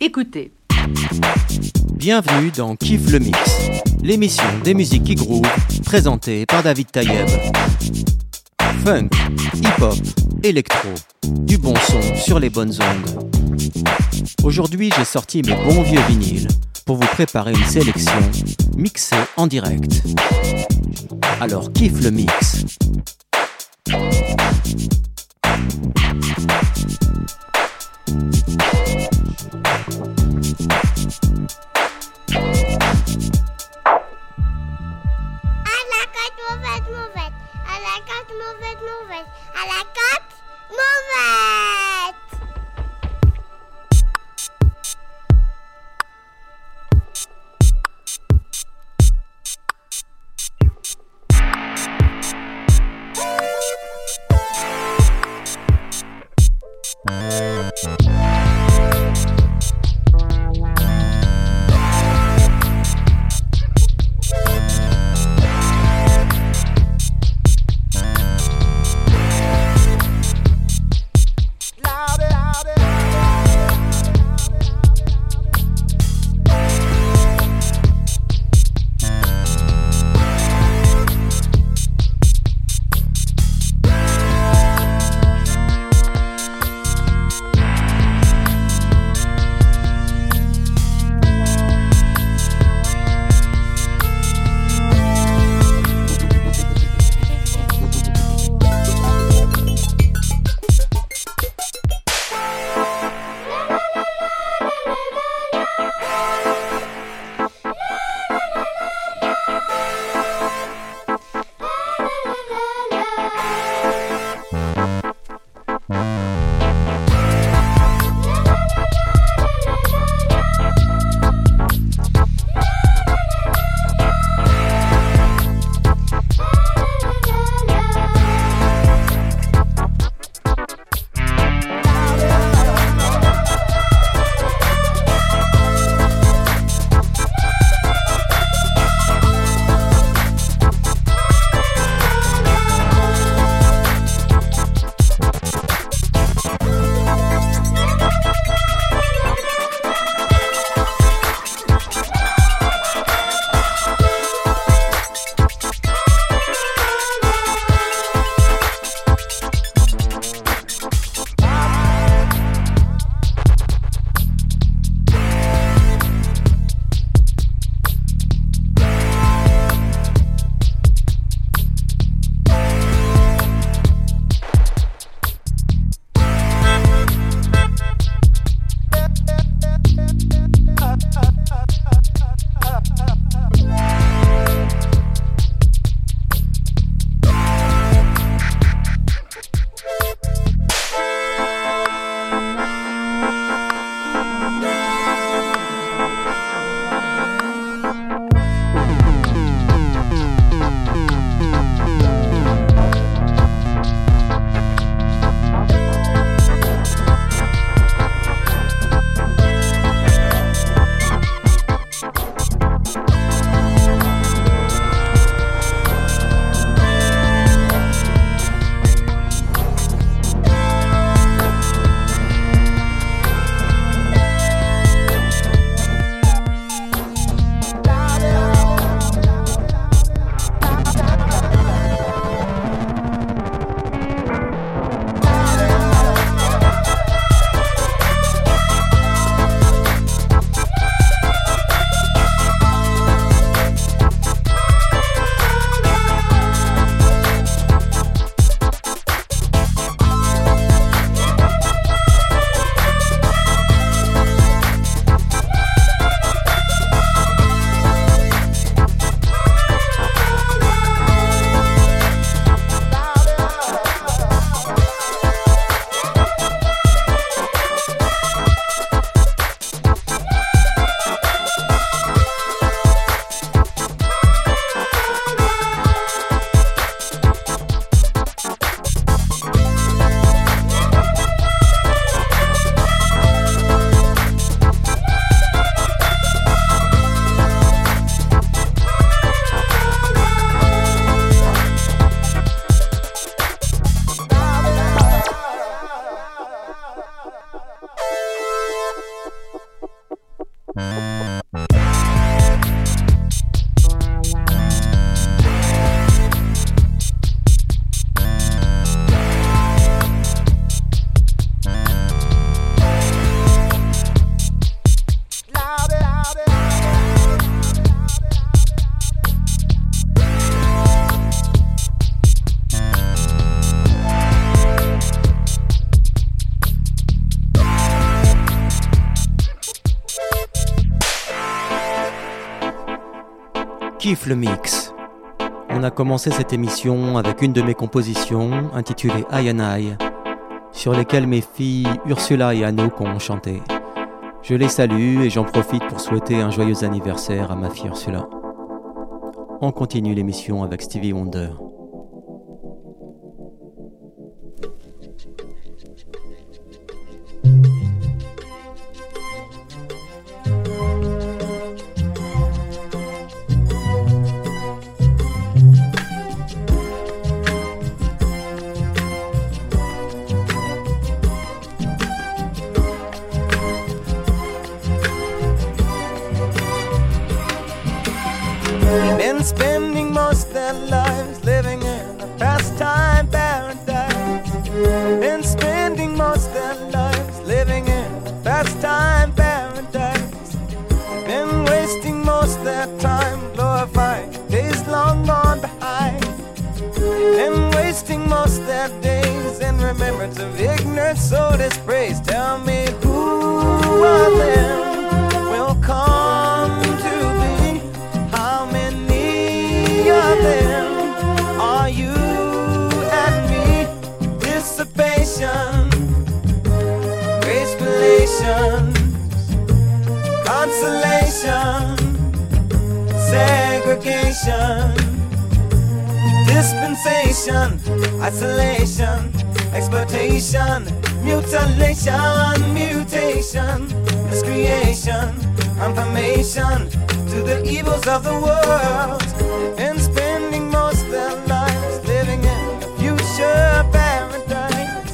Écoutez. Bienvenue dans Kiff le Mix, l'émission des musiques qui groove, présentée par David Tayeb. Funk, hip-hop, électro, du bon son sur les bonnes ondes. Aujourd'hui, j'ai sorti mes bons vieux vinyles pour vous préparer une sélection mixée en direct. Alors kiffe le mix. Mauvaise, mauvaise. À la mauvaise. kiffe le mix. On a commencé cette émission avec une de mes compositions intitulée I and I, sur lesquelles mes filles Ursula et Anouk ont chanté. Je les salue et j'en profite pour souhaiter un joyeux anniversaire à ma fille Ursula. On continue l'émission avec Stevie Wonder. Living most their days in remembrance of ignorance, so dispraise. Tell me who are them will come to be? How many of them are you and me? Dissipation, grace relations, consolation, segregation. Dispensation, isolation, exploitation, mutilation, mutation, miscreation, information to the evils of the world. And spending most their lives living in a future paradise.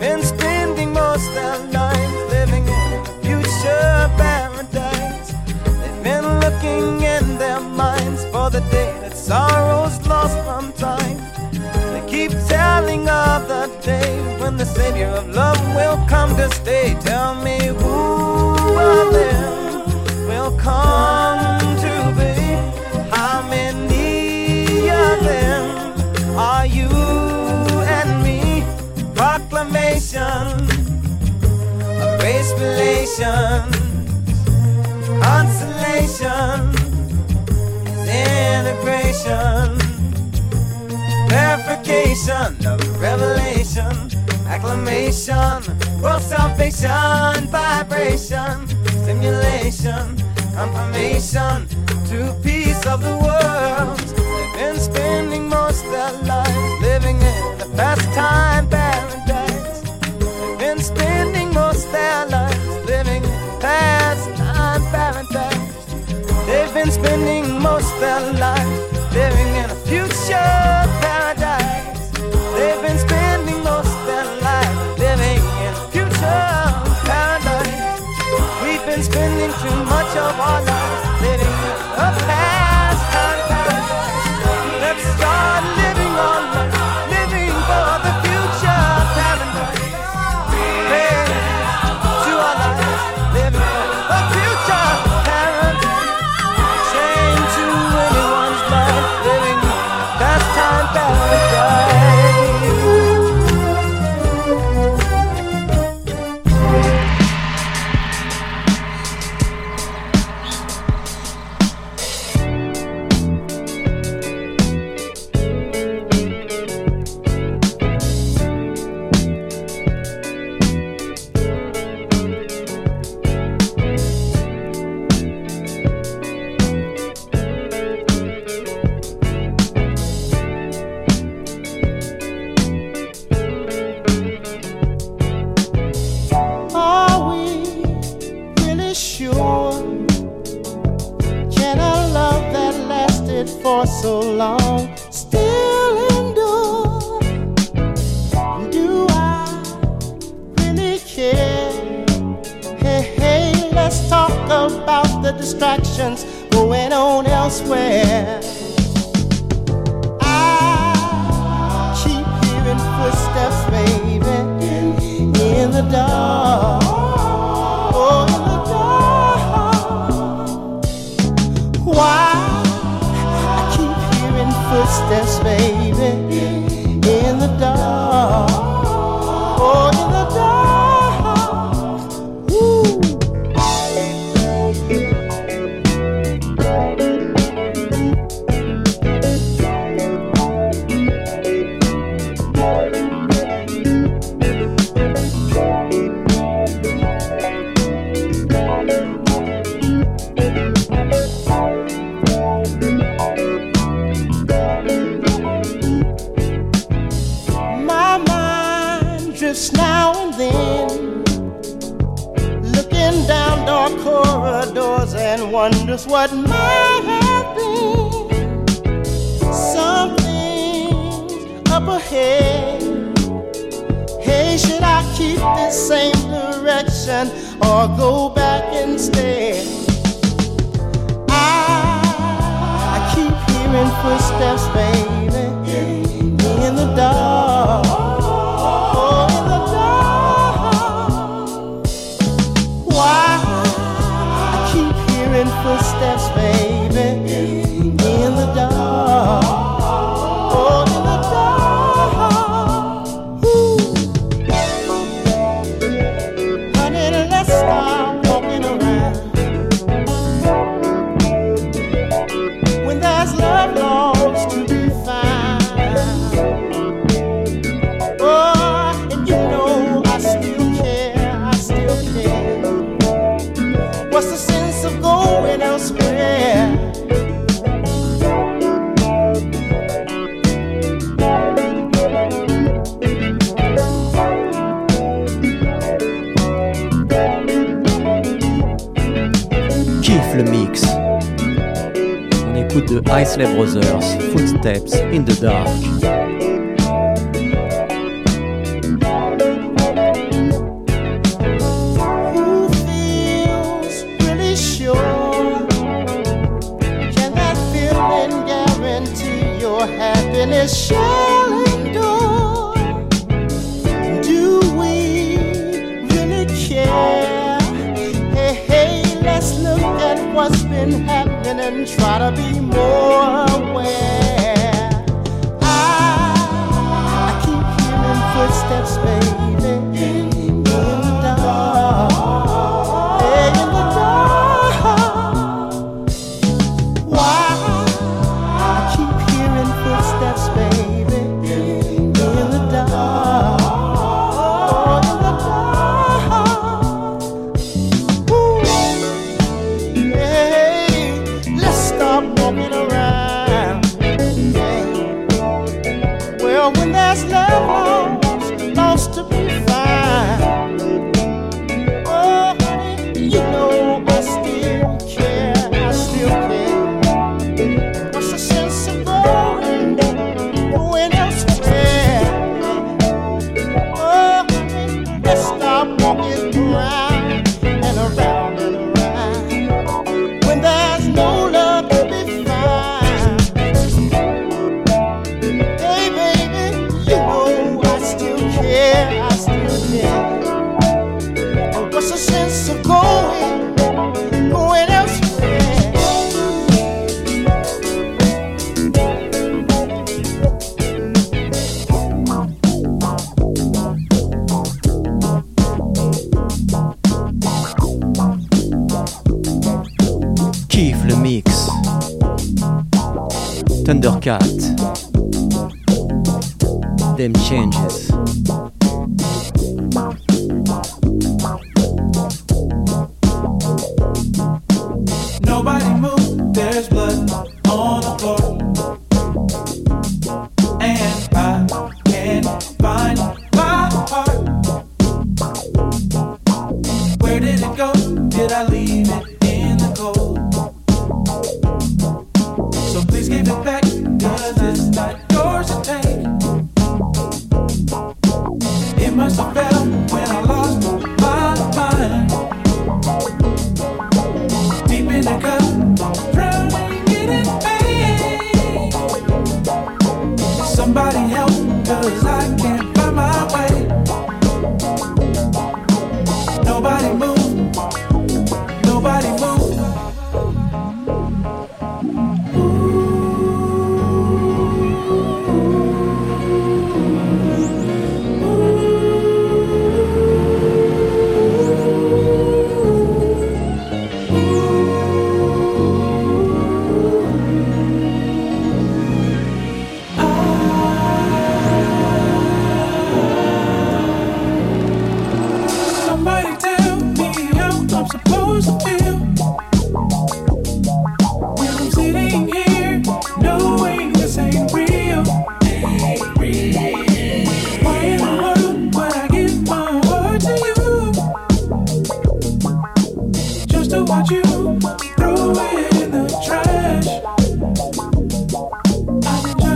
And spending most their lives living in a future paradise. They've been looking in their minds the day that sorrow's lost from time. They keep telling of the day when the Savior of love will come to stay. Tell me who of them will come to be? How many of them are you and me? Proclamation a grace, relations, consolation integration, verification of revelation, acclamation, world salvation, vibration, stimulation, confirmation, to peace of the world. They've been spending most their lives living in the best time paradise. They've been spending most their lives living in past time paradise. They've been spending their living in a future paradise. They've been spending most their living in a future paradise. We've been spending too much of our lives living. footsteps, baby, in the dark. On écoute de Isley Brothers, Footsteps in the Dark. try to be more aware. Thundercat. Them changes. Somebody help, cause I can't find my way.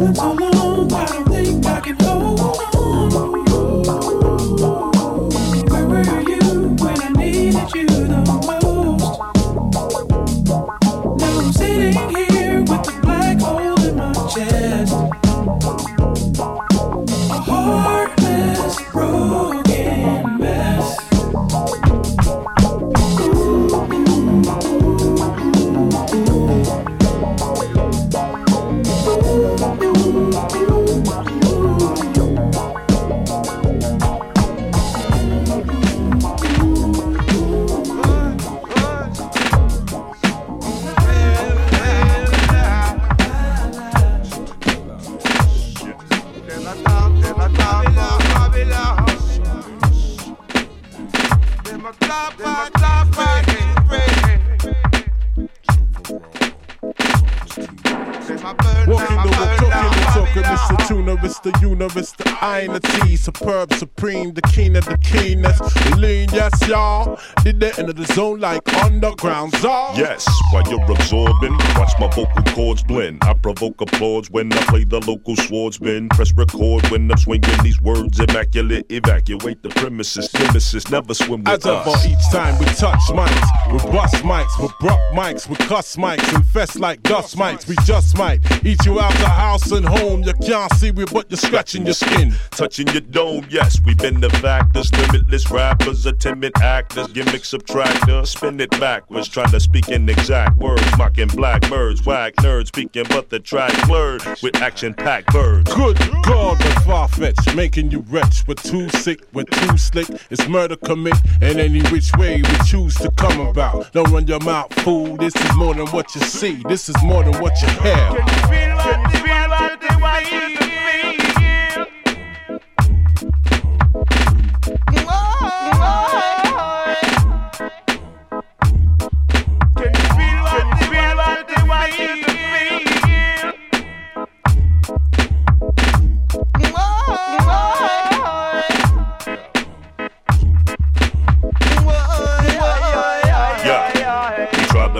我们。Zone like underground czar. Yes, while you're absorbing, watch my vocal cords blend. I provoke applause when I play the local swordsman. Press record when I'm swinging these words immaculate. Evacuate the premises. Nemesis never swim with As us. As each time we touch mics, we bust mics, we bruck mics, we cuss mics, infest like dust mics. We just might eat you out the house and home. You can't see me, but you're scratching your skin. Touching your dome, yes, we've been the factors. Limitless rappers, a timid actors, gimmick subtractor. Spin it backwards, trying to speak in exact words. Mocking black birds, whack nerds, speaking but the track blurred with action packed birds. Good God, the far fetched, making you wretch. We're too sick, we're too slick. It's murder commit, and any which way we choose to come about. Don't run your mouth, fool. This is more than what you see, this is more than what you hear. Can you feel what they want, they want you to feel?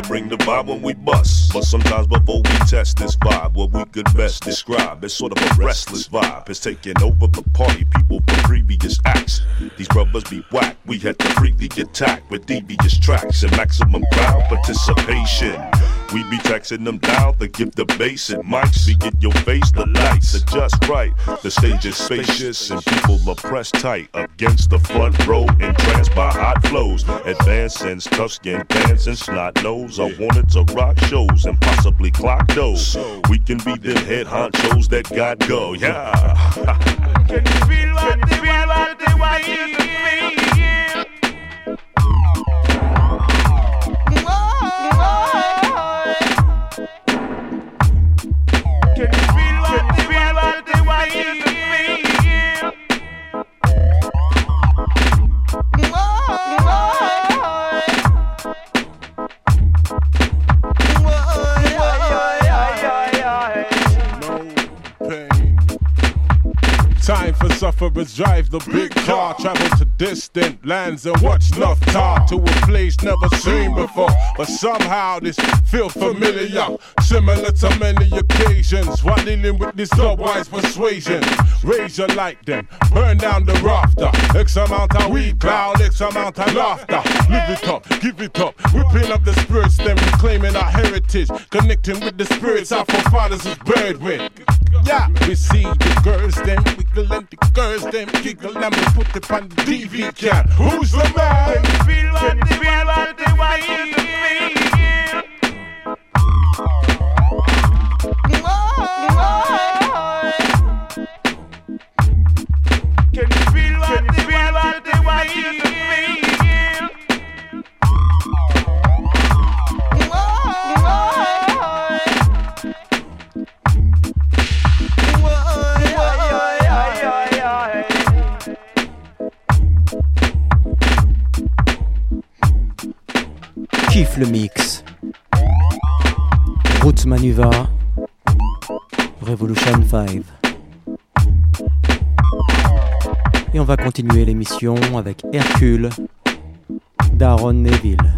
Bring the vibe when we bust. But sometimes before we test this vibe, what we could best describe is sort of a restless vibe. It's taking over the party, people from previous acts. These brothers be whack, we had to freely attack with devious tracks and maximum crowd participation. We be taxing them down to give the bass and mics. We get your face, the lights are just right. The stage is spacious and people are pressed tight against the front row, entranced by hot flows. Advancing, tough skin pants and snot nose. I wanted to rock shows and possibly clock those. We can be the head honchos that got go, yeah. can you feel what they what they want you to feel? Sufferers drive the big car, travel to distant lands and watch enough tar to a place never seen before. But somehow this feel familiar, similar to many occasions while dealing with this wise persuasion. Raise your light then, burn down the rafter. X amount of weed cloud, X amount of laughter. Live it up, give it up, whipping up the spirits, then reclaiming our heritage, connecting with the spirits our forefathers is buried with. Yeah, we see the girls, then we galactic girls, them giggle, and we put it on the can. Who's the man? Can you feel what they feel they want you to feel? Can you feel what they feel they want you to feel? Kiffe le mix. Roots Manuva. Revolution 5. Et on va continuer l'émission avec Hercule d'Aaron Neville.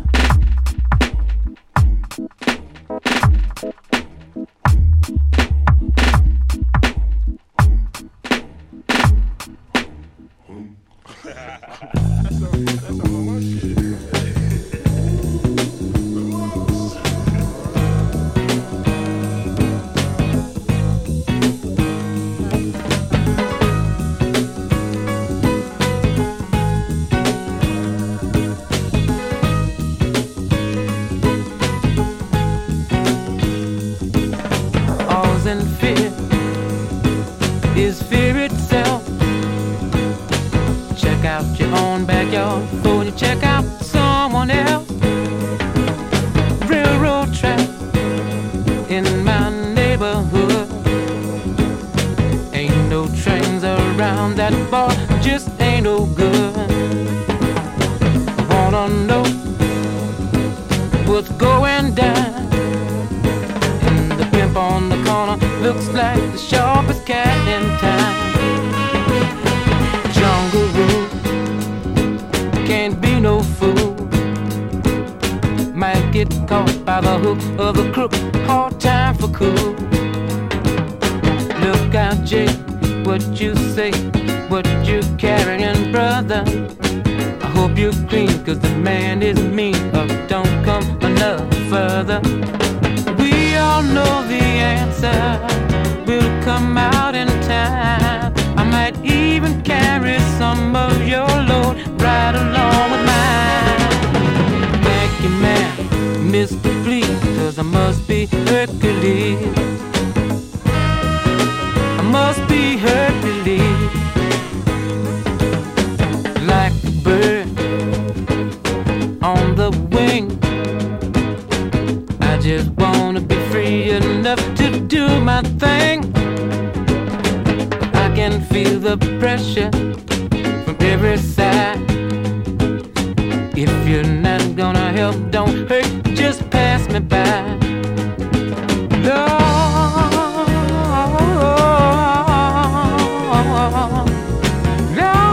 Your load along with mine. Thank you, man, Mr. I must be Hercules. I must be Hercules. Like a bird on the wing. I just wanna be free enough to do my thing. I can feel the pressure every side. If you're not gonna help, don't hurt, just pass me by. No, no, no,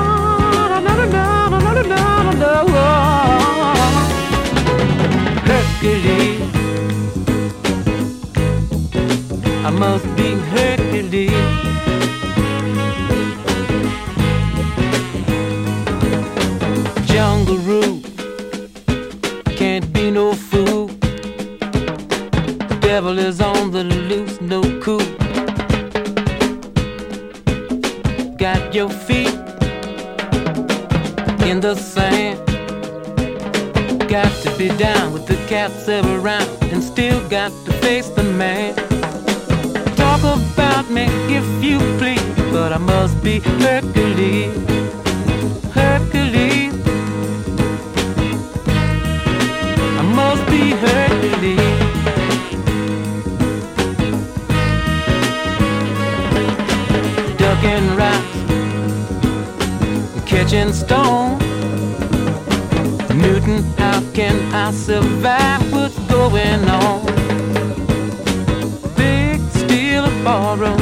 Ballroom.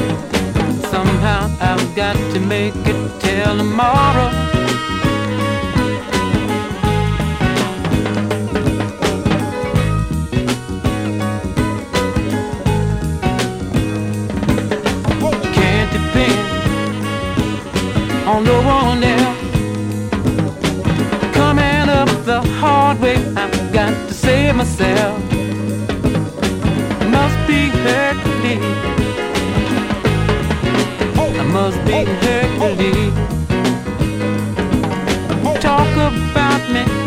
Somehow I've got to make it till tomorrow. Can't depend on no one else. Coming up the hard way, I've got to save myself.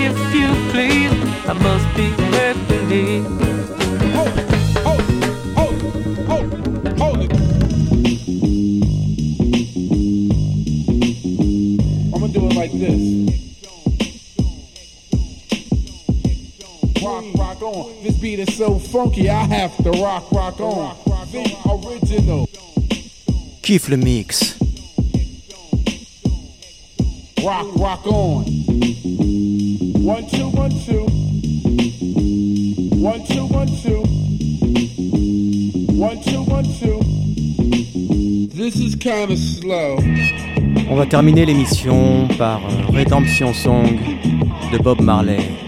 If you please. I must be Hercules. Hold it, hold it. I'm gonna do it like this. Rock, rock on. This beat is so funky, I have to rock, rock on. The original. Kiffe le mix. Rock, rock on. On va terminer l'émission par euh, Redemption Song de Bob Marley.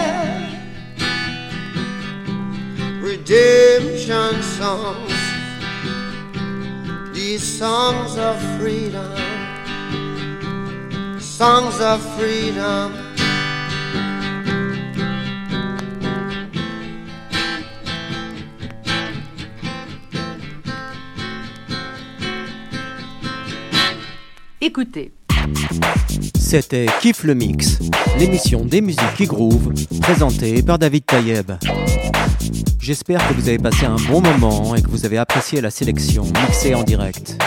redemption songs, these songs of freedom, songs of freedom. Écoutez. C'était Kiff le Mix, l'émission des musiques qui groove, présentée par David Tayeb. J'espère que vous avez passé un bon moment et que vous avez apprécié la sélection mixée en direct.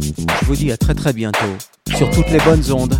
Je vous dis à très très bientôt sur toutes les bonnes ondes.